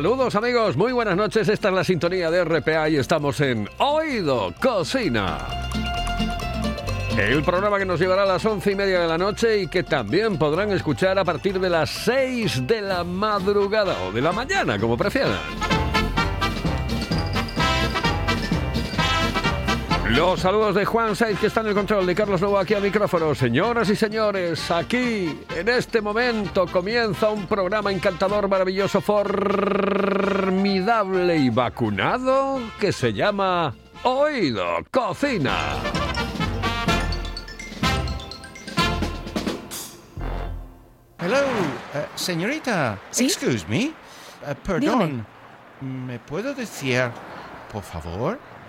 Saludos amigos, muy buenas noches. Esta es la sintonía de RPA y estamos en Oído Cocina. El programa que nos llevará a las once y media de la noche y que también podrán escuchar a partir de las seis de la madrugada o de la mañana, como prefieran. Los saludos de Juan Saiz, que está en el control, de Carlos Novo aquí a micrófono. Señoras y señores, aquí, en este momento, comienza un programa encantador, maravilloso, formidable y vacunado que se llama Oído Cocina. Hello, eh, señorita. ¿Sí? Excuse me. Eh, perdón. ¿Me puedo decir, por favor,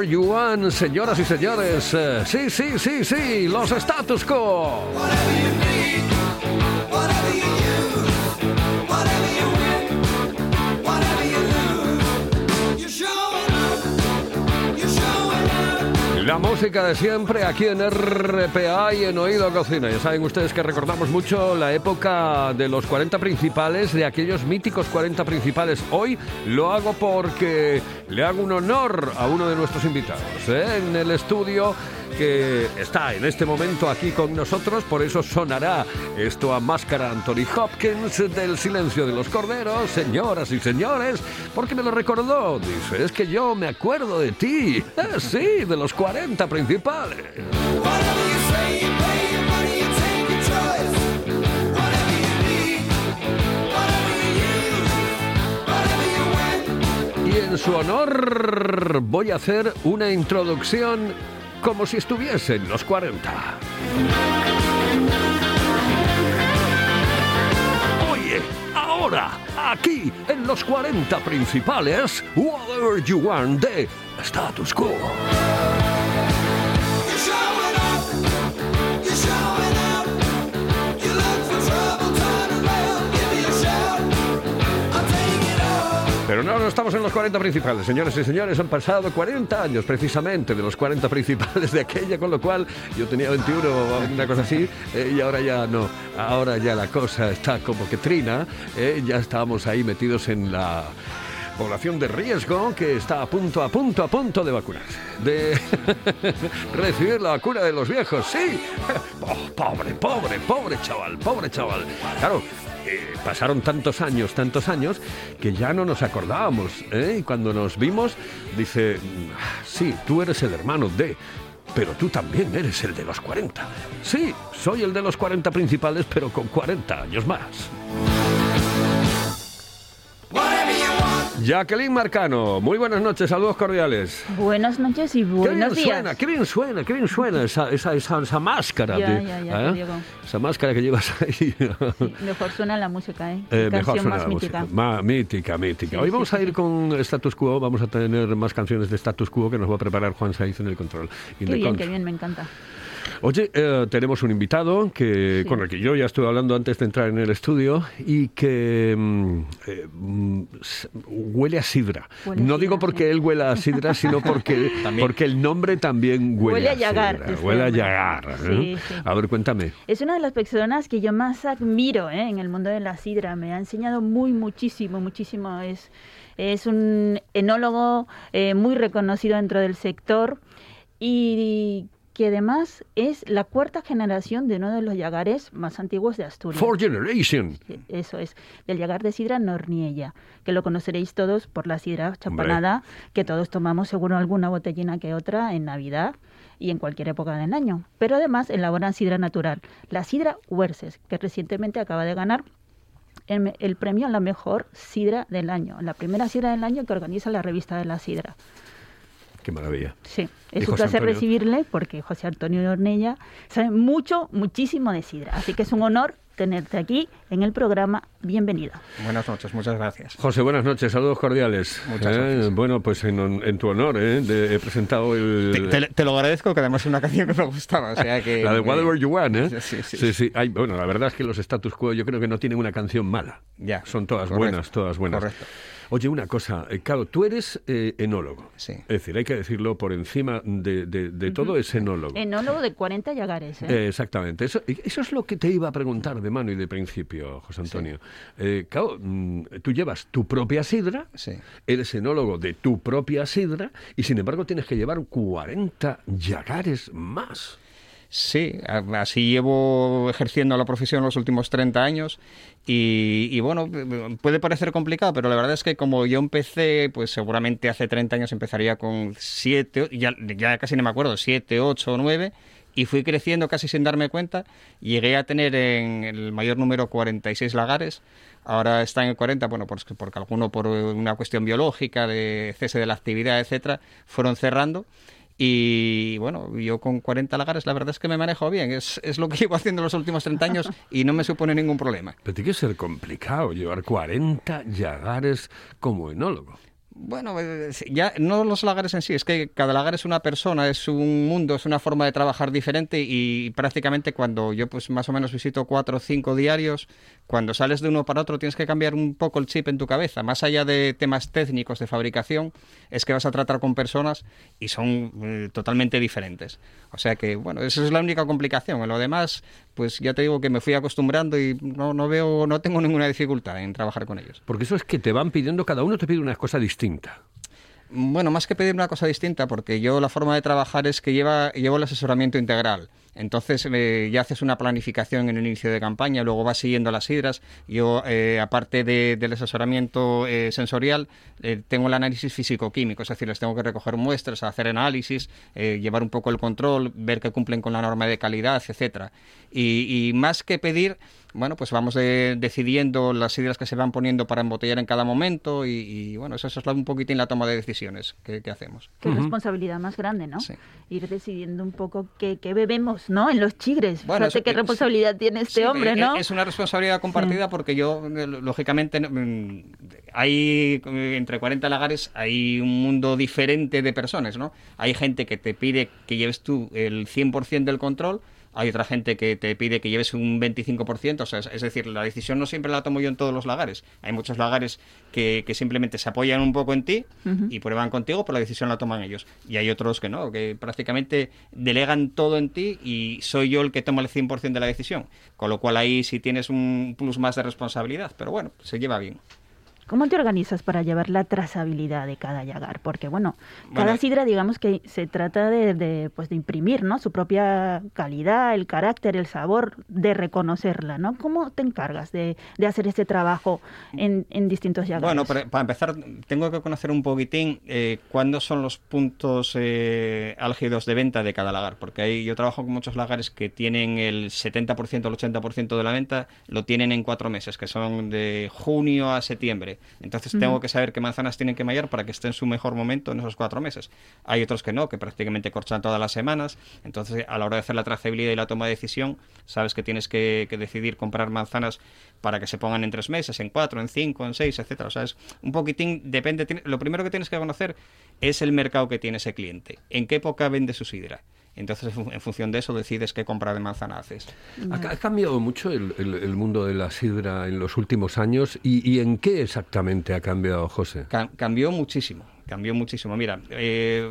Whatever you want, señoras y señores. Eh, Sí, sí, sí, sí, los status quo. La música de siempre aquí en RPA y en Oído Cocina. Ya saben ustedes que recordamos mucho la época de los 40 principales, de aquellos míticos 40 principales. Hoy lo hago porque le hago un honor a uno de nuestros invitados ¿eh? en el estudio que está en este momento aquí con nosotros, por eso sonará esto a máscara Anthony Hopkins del silencio de los corderos, señoras y señores, porque me lo recordó, dice, es que yo me acuerdo de ti, Eh, sí, de los 40 principales. Y en su honor voy a hacer una introducción como si estuviese en los 40. Oye, ahora, aquí, en los 40 principales, Whatever You Want de Status Quo. Pero no, no estamos en los 40 principales, señores y señores. Han pasado 40 años precisamente de los 40 principales de aquella, con lo cual yo tenía 21 o una cosa así, eh, y ahora ya no. Ahora ya la cosa está como que trina. eh, ya estábamos ahí metidos en la población de riesgo que está a punto, a punto, a punto de vacunarse. De recibir la vacuna de los viejos, sí. Oh, pobre, pobre, pobre chaval, pobre chaval. Claro, eh, pasaron tantos años, tantos años, que ya no nos acordábamos. ¿eh? Y cuando nos vimos, dice, "Ah, sí, tú eres el hermano de... Pero tú también eres el de los 40. Sí, soy el de los 40 principales, pero con 40 años más. Jacqueline Marcano, muy buenas noches, saludos cordiales. Buenas noches y Qué bien buenos días. suena, qué bien suena, qué bien suena esa, esa, esa, esa máscara. Ya, de- ya, ya, ¿eh? Esa máscara que llevas ahí. Sí, mejor suena la música, ¿eh? Eh, Qué mejor suena más la mítica. música. Mítica, mítica. Sí, Hoy sí, vamos a ir con Status Quo, vamos a tener más canciones de Status Quo que nos va a preparar Juan Saiz en el control. In Qué bien, control. qué bien, me encanta. Oye, eh, tenemos un invitado que, Sí. con el que yo ya estuve hablando antes de entrar en el estudio y que mm, eh, mm, huele a sidra. Huele a no sidra, digo porque él huela a sidra, sino porque, porque el nombre también huele, Huele a Yagar, sidra. Huele a. Yagar. ¿eh? Sí, sí. A ver, cuéntame. Es una de las personas que yo más admiro ¿eh? en el mundo de la sidra. Me ha enseñado muy, muchísimo, muchísimo. Es, es un enólogo eh, muy reconocido dentro del sector y que además es la cuarta generación de uno de los yagares más antiguos de Asturias. Four Generation. Eso es, del Yagar de Sidra Norniella, que lo conoceréis todos por la sidra chapanada, que todos tomamos seguro alguna botellina que otra en Navidad y en cualquier época del año. Pero además elaboran sidra natural, la sidra Huerces, que recientemente acaba de ganar el, el premio a la mejor sidra del año, la primera sidra del año que organiza la revista de la sidra. Qué maravilla. Sí, ¿Y es un placer Antonio? recibirle porque José Antonio Ornella sabe mucho, muchísimo de sidra. Así que es un honor tenerte aquí en el programa. Bienvenido. Buenas noches, muchas gracias. José, buenas noches, saludos cordiales. Muchas Eh, gracias. Bueno, pues en, en tu honor, ¿eh? de- he presentado el... Te, te- te lo agradezco, que además es una canción que me gustaba. O sea que, La de eh, Whatever You Want, ¿eh? Sí, sí, sí. bueno, la verdad es que los status quo yo creo que no tienen una canción mala. Ya, Son todas correcto, buenas, todas buenas. correcto. Oye, una cosa, eh, claro, tú eres eh, enólogo. Sí. Es decir, hay que decirlo por encima de, de- de todo, es enólogo. Enólogo de 40 yagares. ¿eh? Eh, exactamente. Eso, eso es lo que te iba a preguntar de mano y de principio, José Antonio. Eh, claro, mm, tú llevas tu propia sidra, Sí. eres enólogo de tu propia sidra y sin embargo tienes que llevar 40 yagares más. Sí, así llevo ejerciendo la profesión los últimos 30 años y, y bueno, puede parecer complicado, pero la verdad es que como yo empecé, pues seguramente hace 30 años empezaría con 7, ya, ya casi no me acuerdo, 7, 8 o 9 y fui creciendo casi sin darme cuenta. Llegué a tener en el mayor número 46 lagares. Ahora está en el 40, bueno, pues que- porque alguno por una cuestión biológica, de cese de la actividad, etcétera, fueron cerrando. Y bueno, yo con 40 lagares la verdad es que me manejo bien. Es, es lo que llevo haciendo los últimos 30 años y no me supone ningún problema. Pero tiene que ser complicado llevar 40 yagares como enólogo. Bueno, eh, ya no los lagares en sí, es que cada lagar es una persona, es un mundo, es una forma de trabajar diferente y prácticamente cuando yo pues más o menos visito cuatro o cinco diarios, cuando sales de uno para otro tienes que cambiar un poco el chip en tu cabeza, más allá de temas técnicos de fabricación, es que vas a tratar con personas y son eh, totalmente diferentes. O sea que, bueno, esa es la única complicación. En lo demás, pues ya te digo que me fui acostumbrando y no, no veo, no tengo ninguna dificultad en trabajar con ellos. Porque eso es que te van pidiendo, cada uno te pide una cosa Bueno, más que pedir una cosa distinta, porque yo la forma de trabajar es que lleva, llevo el asesoramiento integral. Entonces eh, ya haces una planificación en el inicio de campaña, luego vas siguiendo las hidras. Yo, eh, aparte de- del asesoramiento eh, sensorial, eh, tengo el análisis físico-químico, es decir, les tengo que recoger muestras, hacer análisis, eh, llevar un poco el control, ver que cumplen con la norma de calidad, etcétera. Y, y más que pedir, bueno, pues vamos de- decidiendo las hidras que se van poniendo para embotellar en cada momento y, y, bueno, eso, eso es la- un poquitín la toma de decisiones que, que hacemos. Qué responsabilidad más grande, ¿no? Sí. Ir decidiendo un poco qué, qué bebemos, ¿no? En los chigres. Bueno, Fíjate eso- qué responsabilidad tiene este Sí, hombre, eh, ¿no? Es una responsabilidad compartida porque yo, eh, lógicamente, mm, hay eh, entre 40 lagares, hay un mundo diferente de personas, ¿no? Hay gente que te pide que lleves tú el 100% del control, hay otra gente que te pide que lleves un 25%, o sea, es- decir, la decisión no siempre la tomo yo en todos los lagares. Hay muchos lagares que, que simplemente se apoyan un poco en ti y prueban contigo, pero la decisión la toman ellos. Y hay otros que no, que prácticamente delegan todo en ti y soy yo el que toma el 100% de la decisión. Con lo cual ahí sí tienes un plus más de responsabilidad, pero bueno, se lleva bien. ¿Cómo te organizas para llevar la trazabilidad de cada yagar? Porque, bueno, cada Bueno, sidra, digamos que se trata de, de, pues, de imprimir, ¿no? Su propia calidad, el carácter, el sabor, de reconocerla, ¿no? ¿Cómo te encargas de, de hacer ese trabajo en, en distintos yagares? Bueno, para, para empezar, tengo que conocer un poquitín eh, cuándo son los puntos eh, álgidos de venta de cada lagar, porque ahí yo trabajo con muchos lagares que tienen el 70% o el 80% de la venta, lo tienen en cuatro meses, que son de junio a septiembre. Entonces tengo que saber qué manzanas tienen que mallar para que esté en su mejor momento en esos cuatro meses. Hay otros que no, que prácticamente corchan todas las semanas. Entonces, a la hora de hacer la trazabilidad y la toma de decisión, sabes que tienes que, que decidir comprar manzanas para que se pongan en tres meses, en cuatro, en cinco, en seis, etcétera. O sea, es un poquitín, depende. Lo primero que tienes que conocer es el mercado que tiene ese cliente. ¿En qué época vende su sidra? Entonces, en fu- en función de eso, decides qué compra de manzana haces. Ha, ha cambiado mucho el, el- el mundo de la sidra en los últimos años y, y en qué exactamente ha cambiado, José. Ca- cambió muchísimo, cambió muchísimo. Mira, eh,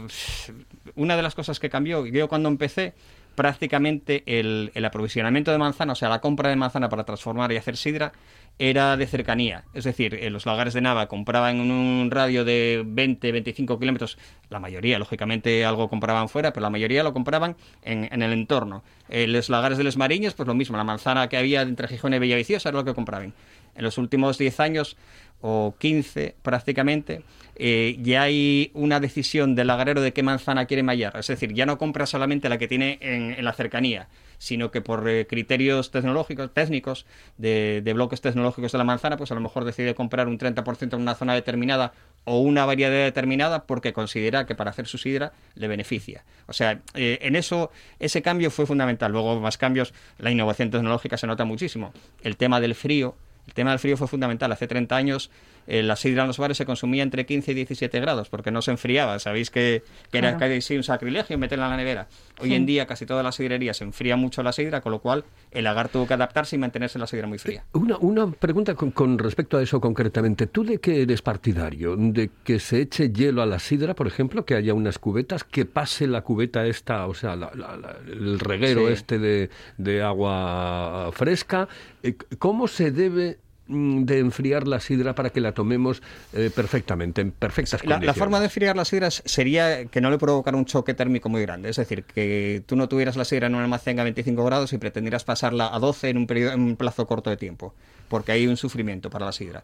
una de las cosas que cambió, yo cuando empecé, prácticamente el, el aprovisionamiento de manzana, o sea, la compra de manzana para transformar y hacer sidra, era de cercanía. Es decir, eh, los lagares de Nava compraban en un radio de 20, 25 kilómetros, la mayoría, lógicamente, algo compraban fuera, pero la mayoría lo compraban en, en el entorno. Eh, los lagares de Les Mariñas, pues lo mismo, la manzana que había entre Gijón y Bellaviciosa era lo que compraban. En los últimos 10 años o 15 prácticamente, eh, ya hay una decisión del lagarero de qué manzana quiere mallar. Es decir, ya no compra solamente la que tiene en, la cercanía, sino que por eh, criterios tecnológicos, técnicos, de, de bloques tecnológicos de la manzana, pues a lo mejor decide comprar un 30% en una zona determinada o una variedad determinada porque considera que para hacer su sidra le beneficia. O sea, eh, en eso ese cambio fue fundamental. Luego más cambios, la innovación tecnológica se nota muchísimo. El tema del frío, el tema del frío fue fundamental. Hace 30 años eh, la sidra en los bares se consumía entre 15 y 17 grados porque no se enfriaba. Sabéis que, que era casi un sacrilegio meterla en la nevera. Hoy Sí. en día casi todas las sidrerías se enfría mucho la sidra, con lo cual el lagar tuvo que adaptarse y mantenerse la sidra muy fría. Una, una pregunta con, con respecto a eso concretamente. ¿Tú de qué eres partidario? ¿De que se eche hielo a la sidra, por ejemplo? ¿Que haya unas cubetas? ¿Que pase la cubeta esta, o sea, la- la- la- el reguero Sí. este de, de agua fresca? Eh, ¿Cómo se debe de enfriar la sidra para que la tomemos eh, perfectamente, en perfectas La, la condiciones? forma de enfriar las sidras sería que no le provocara un choque térmico muy grande. Es decir, que tú no tuvieras la sidra en un almacén a 25 grados y pretendieras pasarla a 12 en un, periodo, en un plazo corto de tiempo, porque hay un sufrimiento para la sidra.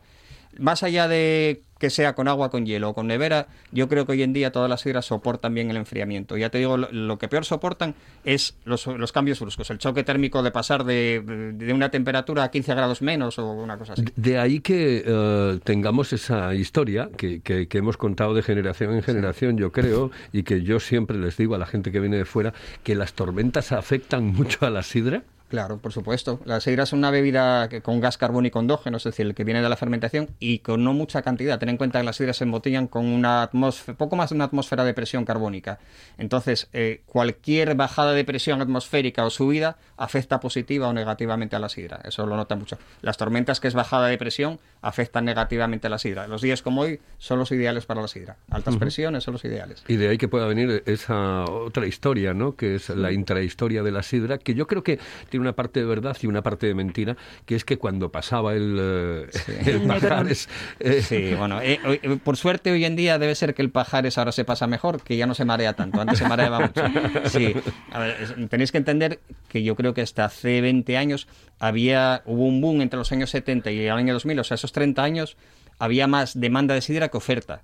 Más allá de que sea con agua, con hielo o con nevera, yo creo que hoy en día todas las sidras soportan bien el enfriamiento. Ya te digo, lo, lo que peor soportan es los, los cambios bruscos, el choque térmico de pasar de, de una temperatura a 15 grados menos o una cosa así. De- ahí que eh, tengamos esa historia que, que- que hemos contado de generación en generación, yo creo, y que yo siempre les digo a la gente que viene de fuera, que las tormentas afectan mucho a la sidra. Claro, por supuesto. La sidra es una bebida que- con gas carbónico endógeno, es decir, el que viene de la fermentación y con no mucha cantidad. Ten en cuenta que las sidras se embotellan con una atmósfera, poco más de una atmósfera de presión carbónica. Entonces, eh, cualquier bajada de presión atmosférica o subida afecta positiva o negativamente a la sidra. Eso lo nota mucho. Las tormentas, que es bajada de presión, afectan negativamente a la sidra. Los días como hoy son los ideales para la sidra. Altas presiones son los ideales. Y de ahí que pueda venir esa otra historia, ¿no? Que es la intrahistoria de la sidra, que yo creo que tiene una parte de verdad y una parte de mentira, que es que cuando pasaba el, eh, el Pajares, eh, Sí, bueno, eh, eh, por suerte hoy en día debe ser que el Pajares ahora se pasa mejor, que ya no se marea tanto, antes se mareaba mucho. Sí, a ver, es- tenéis que entender que yo creo que hasta hace 20 años había, hubo un boom entre los años 70 y el año 2000, o sea, esos 30 años había más demanda de sidra que oferta.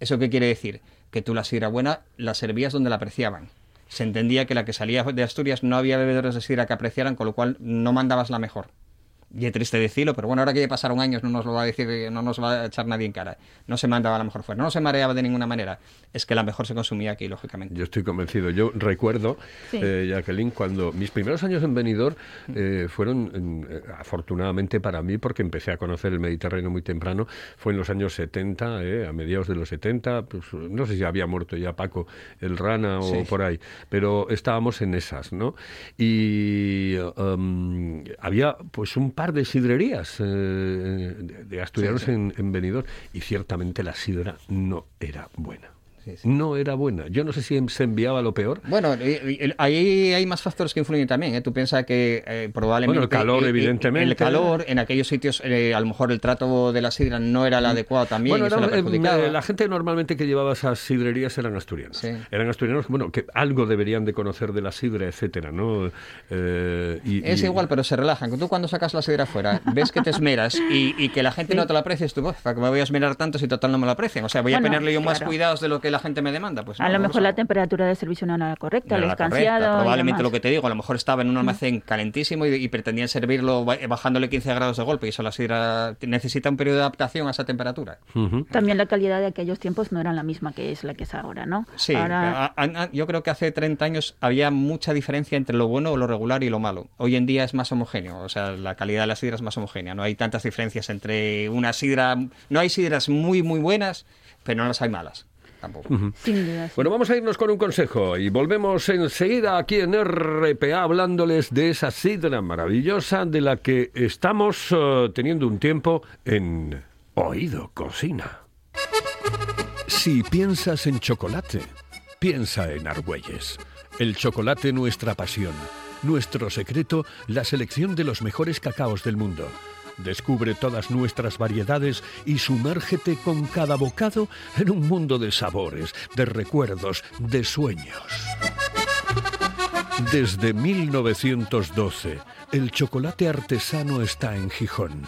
¿Eso qué quiere decir? Que tú la sidra buena la servías donde la apreciaban. Se entendía que la que salía de Asturias no había bebedores de sidra que apreciaran, con lo cual no mandabas la mejor. Y es triste decirlo, pero bueno, ahora que ya pasaron años no nos lo va a decir, no nos va a echar nadie en cara. No se mandaba la mejor fuera, no se mareaba de ninguna manera. Es que la mejor se consumía aquí, lógicamente. Yo estoy convencido. Yo recuerdo, Sí. eh, Jacqueline, cuando mis primeros años en Benidorm eh, fueron, eh, afortunadamente para mí, porque empecé a conocer el Mediterráneo muy temprano, fue en los años 70, eh, a mediados de los 70, pues, no sé si había muerto ya Paco el Rana o Sí. por ahí, pero estábamos en esas, ¿no? Y um, había pues un par de sidrerías eh, de, de asturianos Sí, sí. En, en Benidorm y ciertamente la sidra no era buena. Sí, sí. no era buena. Yo no sé si se enviaba lo peor. Bueno, ahí hay más factores que influyen también. ¿eh? Tú piensas que eh, probablemente... Bueno, el calor, eh, eh, evidentemente. El calor, en aquellos sitios, eh, a lo mejor el trato de la sidra no era el adecuado también. bueno, era- la eh, perjudicaba. la gente normalmente que llevaba esas sidrerías eran asturianos. Sí. Eran asturianos, bueno, que algo deberían de conocer de la sidra, etcétera, ¿no? Eh, y- Es y- igual, pero se relajan. Tú cuando sacas la sidra afuera, ves que te esmeras y, y que la gente no te la aprecia, tú, "Uf, ¿para qué me voy a esmerar tanto si total no me lo aprecian? O sea, voy a ponerle yo más cuidados de lo que la gente me demanda. Pues a lo mejor la temperatura de servicio no era la correcta, no el escanciado. Probablemente lo que te digo, a lo mejor estaba en un almacén calentísimo y, y pretendían servirlo ba- bajándole 15 grados de golpe y eso la sidra necesita un periodo de adaptación a esa temperatura. También la calidad de aquellos tiempos no era la misma que es la que es ahora, ¿no? Sí, Ahora, a- a- a- yo creo que hace 30 años había mucha diferencia entre lo bueno, lo regular y lo malo. Hoy en día es más homogéneo, o sea, la calidad de la sidra es más homogénea. No hay tantas diferencias entre una sidra. No hay sidras muy, muy buenas, pero no las hay malas tampoco. sin duda. sí. Bueno, vamos a irnos con un consejo y volvemos enseguida aquí en RPA hablándoles de esa sidra maravillosa de la que estamos eh, teniendo un tiempo en Oído Cocina. Si piensas en chocolate, piensa en Argüelles. El chocolate nuestra pasión. Nuestro secreto, la selección de los mejores cacaos del mundo. Descubre todas nuestras variedades y sumérgete con cada bocado en un mundo de sabores, de recuerdos, de sueños. Desde 1912, el chocolate artesano está en Gijón.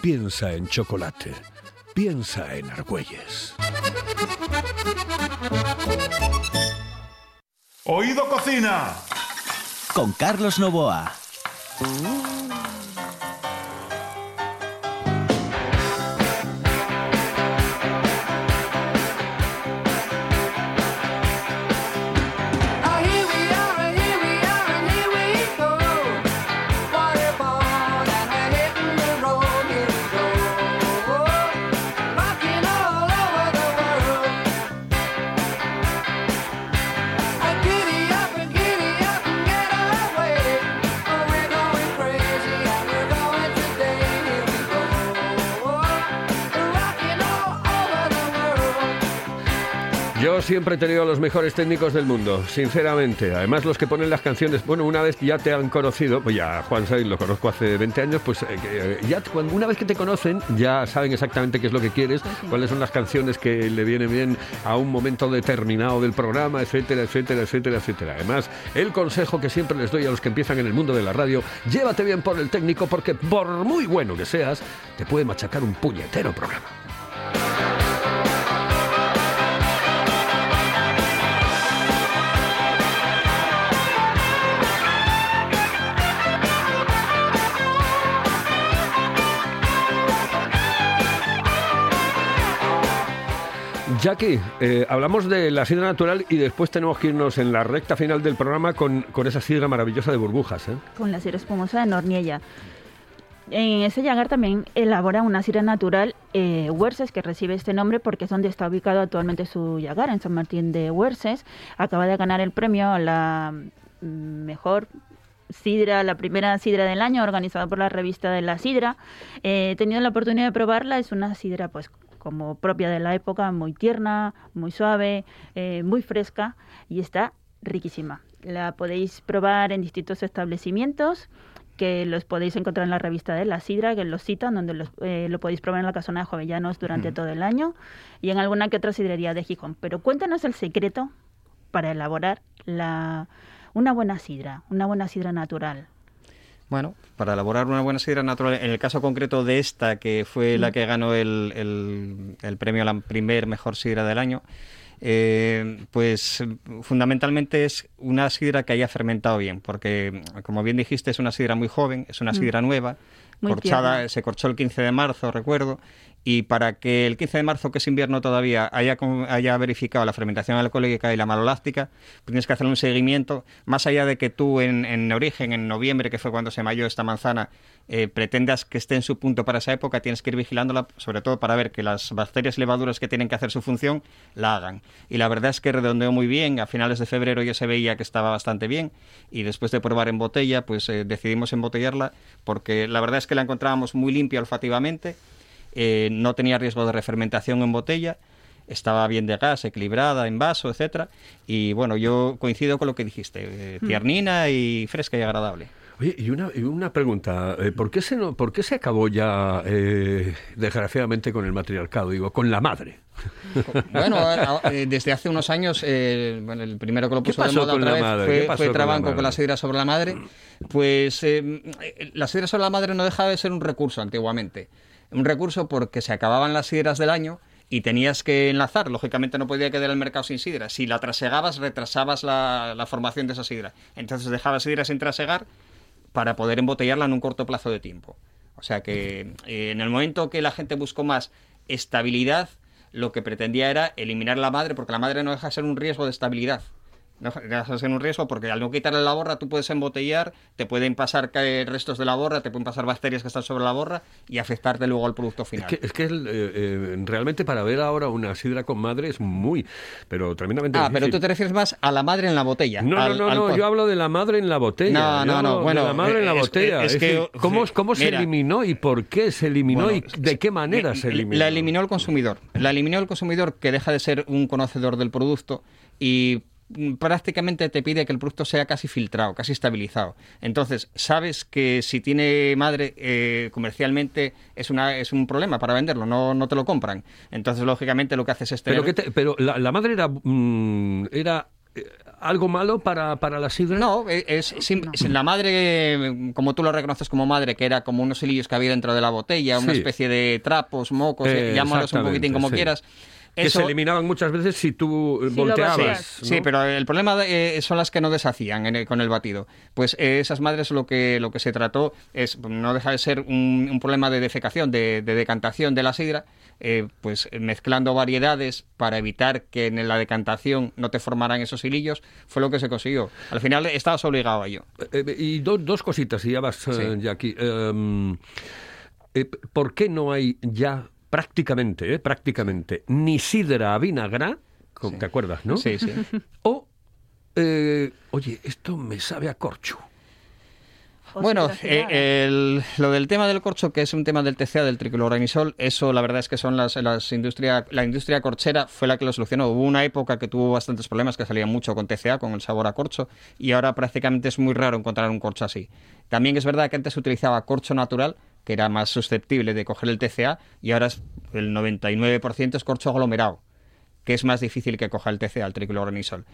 Piensa en chocolate. Piensa en Argüelles. Oído Cocina. Con Carlos Novoa. Yo siempre he tenido a los mejores técnicos del mundo, sinceramente. Además, los que ponen las canciones, bueno, una vez ya te han conocido, pues ya Juan Sainz lo conozco hace 20 años, pues eh, que, eh, ya cuando, una vez que te conocen, ya saben exactamente qué es lo que quieres, cuáles son las canciones que le vienen bien a un momento determinado del programa, etcétera, etcétera, etcétera, etcétera. Además, el consejo que siempre les doy a los que empiezan en el mundo de la radio, llévate bien por el técnico, porque por muy bueno que seas, te puede machacar un puñetero programa. Jackie, eh, hablamos de la sidra natural y después tenemos que irnos en la recta final del programa con, con esa sidra maravillosa de burbujas. ¿eh? con la sidra espumosa de Norniella. En ese llagar también elabora una sidra natural eh, Huerses, que recibe este nombre porque es donde está ubicado actualmente su llagar, en San Martín de Huerses. Acaba de ganar el premio a la mm, mejor sidra, la primera sidra del año, organizada por la revista de la sidra. Eh, he tenido la oportunidad de probarla, es una sidra pues como propia de la época, muy tierna, muy suave, eh, muy fresca y está riquísima. La podéis probar en distintos establecimientos que los podéis encontrar en la revista de La Sidra, que los citan, donde los, eh, lo podéis probar en la casona de Jovellanos durante todo el año y en alguna que otra sidrería de Gijón. Pero cuéntanos el secreto para elaborar la, una buena sidra, una buena sidra natural. Bueno, para elaborar una buena sidra natural, en el caso concreto de esta, que fue la que ganó el, el- el premio a la primer mejor sidra del año, eh, pues fundamentalmente es una sidra que haya fermentado bien, porque como bien dijiste es una sidra muy joven, es una sidra nueva, Muy corchada, tierna. se corchó el 15 de marzo, recuerdo, y para que el 15 de marzo, que es invierno todavía, haya, haya verificado la fermentación alcohólica y la maloláctica, pues tienes que hacer un seguimiento, más allá de que tú en, en origen, en noviembre, que fue cuando se mayó esta manzana, eh, pretendas que esté en su punto para esa época, tienes que ir vigilándola, sobre todo para ver que las bacterias y levaduras que tienen que hacer su función la hagan. Y la verdad es que redondeó muy bien, a finales de febrero ya se veía que estaba bastante bien, y después de probar en botella, pues eh, decidimos embotellarla, porque la verdad es que la encontrábamos muy limpia olfativamente, eh, no tenía riesgo de refermentación en botella. estaba bien de gas, equilibrada, en vaso, etcétera. Y bueno, yo coincido con lo que dijiste, eh, tiernina y fresca y agradable. Oye, y una, y una pregunta, eh, ¿por, qué se no, ¿por qué se acabó ya, eh, desgraciadamente, con el matriarcado? Digo, con la madre. Bueno, eh, desde hace unos años, eh, bueno, el primero que lo ¿Qué puso de moda otra vez fue, fue con la Trabanco con la sidra sobre la madre. Pues eh, la sidra sobre la madre no dejaba de ser un recurso antiguamente. Un recurso porque se acababan las sidras del año y tenías que enlazar. Lógicamente no podía quedar el mercado sin sidra. Si la trasegabas, retrasabas la, la formación de esa sidra. Entonces dejabas sidra sin trasegar para poder embotellarla en un corto plazo de tiempo. O sea que eh, en el momento que la gente buscó más estabilidad, lo que pretendía era eliminar la madre, porque la madre no deja de ser un riesgo de estabilidad. No de ser un riesgo porque al no quitarle la borra tú puedes embotellar, te pueden pasar caer restos de la borra, te pueden pasar bacterias que están sobre la borra y afectarte luego al producto Es final. que, es que el, eh, eh, realmente para ver ahora una sidra con madre es muy, pero tremendamente Ah, pero tú te refieres más a la madre en la botella. No, al- no, no, al no, po- yo hablo de la madre en la botella. No, Yo no, no, hablo de bueno, la madre en la es- botella. es Es que- ¿Cómo, cómo se eliminó y por qué se eliminó Bueno, y de qué manera se eliminó? La eliminó el consumidor. La eliminó el consumidor que deja de ser un conocedor del producto y prácticamente te pide que el producto sea casi filtrado, casi estabilizado. Entonces, sabes que si tiene madre eh, comercialmente es una es un problema para venderlo, no, no te lo compran. Entonces, lógicamente lo que haces es tener Pero, que te- pero la, la madre era, mm, era eh, algo malo para, para la sidra. No, e- es, la madre, eh, como tú lo reconoces como madre, que era como unos hilillos que había dentro de la botella, una Sí. especie de trapos, mocos, Eh, eh, llámalos un poquitín como sí. quieras. Que Eso- se eliminaban muchas veces si tú eh, volteabas. Sí, pero el problema de- eh, son las que no deshacían en el- con el batido. Pues eh, esas madres lo que, lo que se trató es, no deja de ser un, un problema de defecación, de, de decantación de la sidra, eh, pues mezclando variedades para evitar que en la decantación no te formaran esos hilillos, fue lo que se consiguió. Al final estabas obligado a ello. Y do- dos cositas, y ya vas, Sí. ya aquí. Em, eh, ¿Por qué no hay ya prácticamente, eh, prácticamente, ni sidra a vinagra? Con- ¿Te acuerdas, no? Sí, sí. O, eh, oye, esto me sabe a corcho. Bueno, eh, el- lo del tema del corcho, que es un tema del TCA, del tricloranisol, eso la verdad es que son las, las industria, la industria corchera fue la que lo solucionó. Hubo una época que tuvo bastantes problemas, que salía mucho con TCA, con el sabor a corcho, y ahora prácticamente es muy raro encontrar un corcho así. También es verdad que antes se utilizaba corcho natural, que era más susceptible de coger el TCA, y ahora es, el 99% es corcho aglomerado, que es más difícil que coja el TCA, el tricloranisol.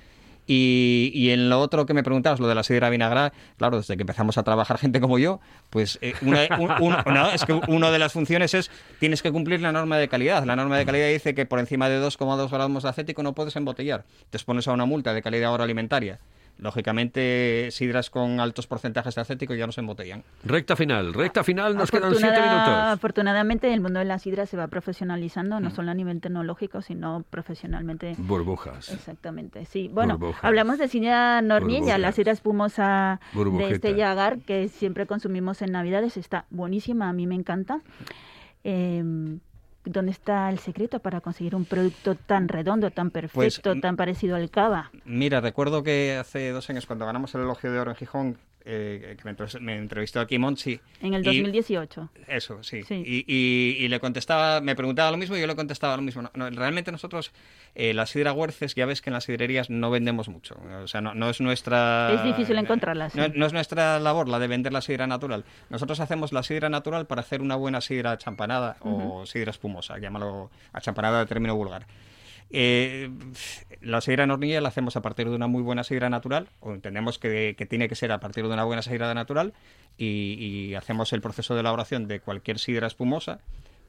Y, y en lo otro que me preguntabas, lo de la sidra vinagra, claro, desde que empezamos a trabajar gente como yo, pues eh, una, es que una de las funciones es tienes que cumplir la norma de calidad. La norma de calidad dice que por encima de 2,2 gramos de acético no puedes embotellar. Te expones a una multa de calidad agroalimentaria. Lógicamente, sidras con altos porcentajes de acético ya no se embotellan. Recta final, recta final, nos quedan siete minutos. Afortunadamente, el mundo de la sidra se va profesionalizando, Mm. no solo a nivel tecnológico, sino profesionalmente. Burbujas. Exactamente, sí. Bueno, Burbujas. hablamos de sidra Burbujas. la sidra espumosa de este Yagar, que siempre consumimos en Navidades, está buenísima, a mí me encanta. Eh, ¿Dónde está el secreto para conseguir un producto tan redondo, tan perfecto, mm, tan parecido al cava? Mira, recuerdo que hace dos años, cuando ganamos el elogio de oro en Gijón, eh, que me, entre- me entrevistó aquí Monchi. En el y- 2018. Eso, sí. Sí. Y, y- y le contestaba, me preguntaba lo mismo y yo le contestaba lo mismo. No, no, realmente nosotros, eh, la sidra Huerces, ya ves que en las sidrerías no vendemos mucho. O sea, no, no es nuestra... Es difícil encontrarla, sí. No, es nuestra labor la de vender la sidra natural. Nosotros hacemos la sidra natural para hacer una buena sidra champanada o sidra espumosa, llámalo achampanada de término vulgar. Eh, la sidra en la hacemos a partir de una muy buena sidra natural, o entendemos que, tiene que ser a partir de una buena sidra natural, y hacemos el proceso de elaboración de cualquier sidra espumosa,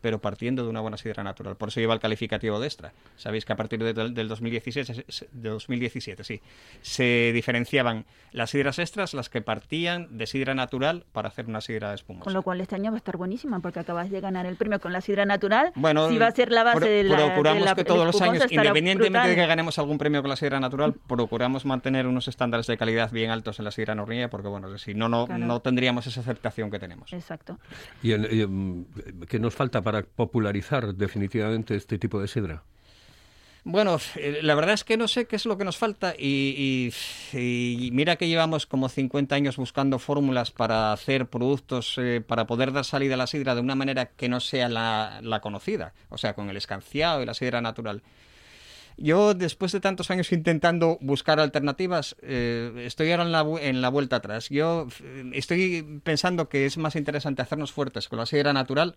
pero partiendo de una buena sidra natural. Por eso lleva el calificativo de extra. Sabéis que a partir de- del 2017, se- se- de 2017 sí, se diferenciaban las sidras extras, las que partían de sidra natural para hacer una sidra espumosa. Con lo cual este año va a estar buenísima porque acabas de ganar el premio con la sidra natural. Bueno, si va a ser la base pro- de la procuramos de la- que todos los años, independientemente de que brutal. ganemos algún premio con la sidra natural, procuramos mantener unos estándares de calidad bien altos en la sidra nornilla, porque bueno, si no, no, Claro. no tendríamos esa aceptación que tenemos. Exacto. ¿Y y, qué nos falta para popularizar definitivamente este tipo de sidra? Bueno, eh, la verdad es que no sé qué es lo que nos falta y, mira que llevamos como 50 años buscando fórmulas para hacer productos, eh, para poder dar salida a la sidra de una manera que no sea la, conocida, o sea, con el escanciado y la sidra natural. Yo, después de tantos años intentando buscar alternativas, eh, estoy ahora en la, vuelta atrás. Yo estoy pensando que es más interesante hacernos fuertes con la sidra natural,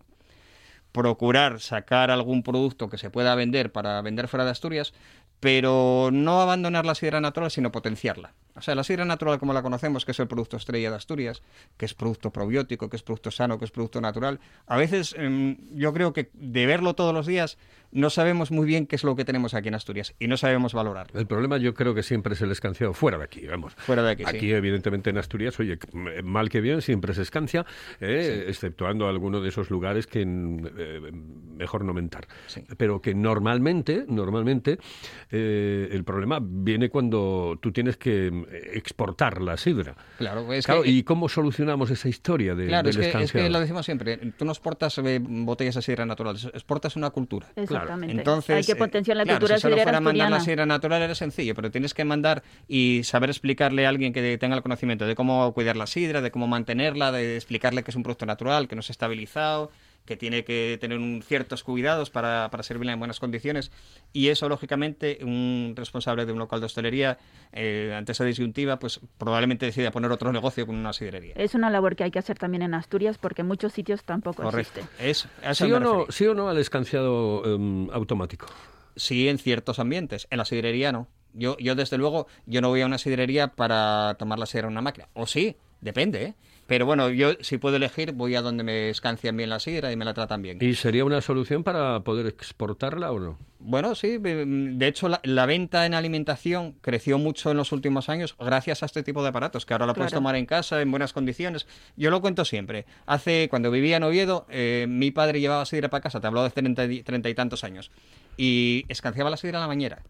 procurar sacar algún producto que se pueda vender para vender fuera de Asturias, pero no abandonar la sidra natural, sino potenciarla. O sea, la sidra natural como la conocemos, que es el producto estrella de Asturias, que es producto probiótico, que es producto sano, que es producto natural, a veces em, yo creo que de verlo todos los días no sabemos muy bien qué es lo que tenemos aquí en Asturias y no sabemos valorarlo. El problema yo creo que siempre es el escanciado fuera de aquí, vamos. Fuera de aquí, sí. Aquí, evidentemente, en Asturias, oye, mal que bien, siempre se escancia, eh, exceptuando alguno de esos lugares que mm, eh, mejor no mentar. Sí. Pero que normalmente, normalmente, eh, el problema viene cuando tú tienes que mm, exportar la sidra. Claro, es Claro, que, ¿y cómo solucionamos esa historia de, claro, del es que, es que lo decimos siempre, tú no exportas eh, botellas de sidra natural, exportas una cultura. Exactamente. Entonces, Hay que eh, potenciar la claro, cultura si solo sidrera fuera mandar la sidra natural era sencillo, pero tienes que mandar y saber explicarle a alguien que tenga el conocimiento de cómo cuidar la sidra, de cómo mantenerla, de explicarle que es un producto natural, que no se ha estabilizado, que tiene que tener un- ciertos cuidados para, para servirla en buenas condiciones. Y eso, lógicamente, un responsable de un local de hostelería, eh, ante esa disyuntiva, pues probablemente decida poner otro negocio con una sidrería. Es una labor que hay que hacer también en Asturias porque en muchos sitios tampoco Correcto. existe. Es, a eso ¿Sí o, no. ¿Sí o no al escanciado em, automático? Sí, en ciertos ambientes. En la sidrería no. Yo, yo desde luego, yo no voy a una sidrería para tomar la sidra en una máquina. O sí, depende, ¿eh? Pero bueno, yo si puedo elegir, voy a donde me escancian bien la sidra y me la tratan bien. ¿Y sería una solución para poder exportarla o no? Bueno, sí, de de hecho la, la venta en alimentación creció mucho en los últimos años gracias a este tipo de aparatos, que ahora lo puedes Claro. tomar en casa en buenas condiciones. Yo lo cuento siempre. Hace, cuando vivía en Oviedo, eh, mi padre llevaba sidra para casa, te hablo de treinta y- treinta y tantos años, y escanciaba la sidra en la bañera.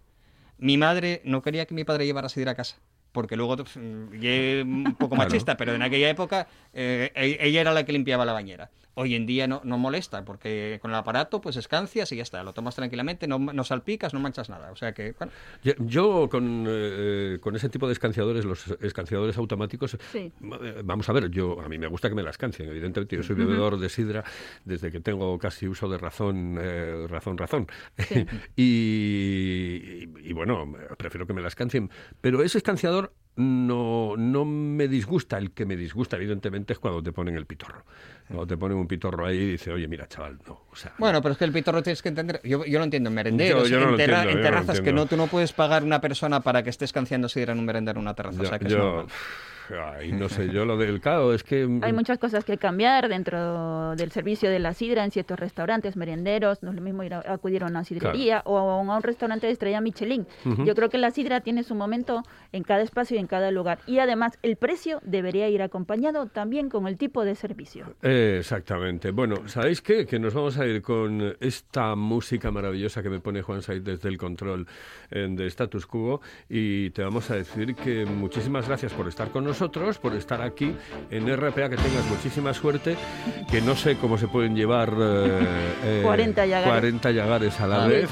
Mi madre no quería que mi padre llevara sidra a casa. Porque luego, mm, y un poco Claro. machista, pero en aquella época eh, e- ella era la que limpiaba la bañera. Hoy en día no, no molesta, porque con el aparato pues escancias y ya está, lo tomas tranquilamente, no, no salpicas, no manchas nada. O sea que, bueno, Yo, yo con, eh, con ese tipo de escanciadores, los escanciadores automáticos, Sí. eh, vamos a ver, yo a mí me gusta que me la escancien, evidentemente yo soy bebedor de sidra desde que tengo casi uso de razón, eh, razón, razón. Sí. y, y- y bueno, prefiero que me la escancien, pero ese escanciador no, no me disgusta, el que me disgusta evidentemente es cuando te ponen el pitorro. Cuando te ponen un pitorro ahí y dice, oye, mira, chaval, no. O sea, bueno, pero es que el pitorro tienes que entender, yo, yo lo entiendo en merenderos, Yo- yo no en, terra- entiendo, en no terrazas que no, tú no puedes pagar una persona para que esté escanciando sidra en un merendero en una terraza. o sea que es normal. Ay, no sé, yo lo del cao es que... Hay muchas cosas que cambiar dentro del servicio de la sidra en ciertos restaurantes, merenderos. No es lo mismo ir a acudir a una sidrería o a un, restaurante de estrella Michelin. Yo creo que la sidra tiene su momento en cada espacio y en cada lugar. Y además, el precio debería ir acompañado también con el tipo de servicio. Eh, Exactamente. Bueno, ¿sabéis qué? Que nos vamos a ir con esta música maravillosa que me pone Juan Said desde el control eh, de Status Quo y te vamos a decir que muchísimas gracias por estar con nosotros, por estar aquí en RPA, que tengas muchísima suerte, que no sé cómo se pueden llevar eh, eh, 40 yagares. 40 yagares a la Ah, vez.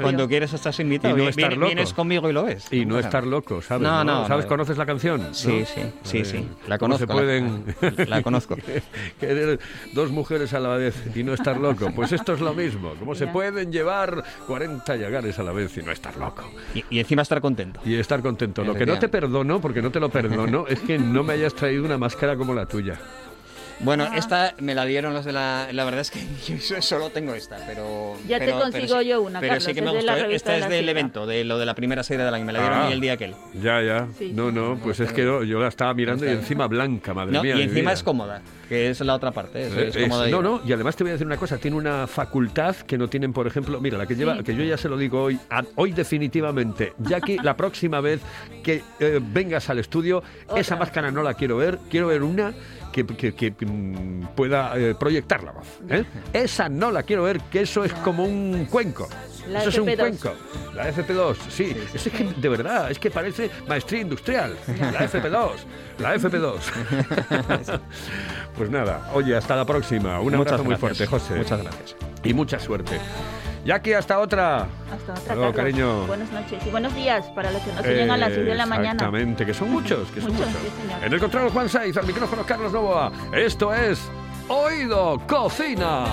Cuando quieres estás invitado, Y no estar loco. vienes conmigo y lo ves. Y no estar loco, ¿sabes? No, no, ¿Sabes? no. ¿Conoces la canción? Sí, ¿no? sí, sí, sí. La ¿cómo conozco. se pueden... La, la conozco. Querer dos mujeres a la vez y no estar loco. Pues esto es lo mismo. ¿Cómo se pueden llevar 40 yagares a la vez y no estar loco? Y, y encima estar contento. Y estar contento. Lo que no te perdono, porque no te lo perdono, es que no me hayas traído una máscara como la tuya. Bueno, esta me la dieron los de la... La verdad es que yo solo tengo esta, pero... Ya te consigo pero yo una, Pero Carlos, sí que me de la gustó. Esta de es la del evento, de lo de la primera serie del año. Me la dieron Ah. el día aquel. Ya, ya. Sí. No, no, pues es que yo, yo la estaba mirando y encima blanca, madre No, mía. y encima es cómoda, que es la otra parte. Es, Eh, es es- cómoda de no, no, y además te voy a decir una cosa, tiene una facultad que no tienen, por ejemplo, mira, la que lleva, Sí. que yo ya se lo digo hoy, a- hoy definitivamente, Jackie, la próxima vez que eh, vengas al estudio, esa máscara no la quiero ver, quiero ver una que, que- que, mm, pueda eh, proyectar la voz. ¿eh? Esa no la quiero ver, que eso es como un cuenco. La eso es un FP2. cuenco. La FP2, sí. Es que, de verdad, es que parece maestría industrial. La FP2, la FP2. pues nada, oye, hasta la próxima. Un Muchas abrazo muy gracias. fuerte, José. Muchas gracias. Y mucha suerte. Jackie, hasta otra. Hasta otra, cariño. Buenas noches y buenos días para los que nos siguen a las 6 de la mañana. Exactamente, que son muchos, que son Muchos, muchos. sí. En el control Juan Saiz, al micrófono Carlos Novoa. Esto es Oído Cocina.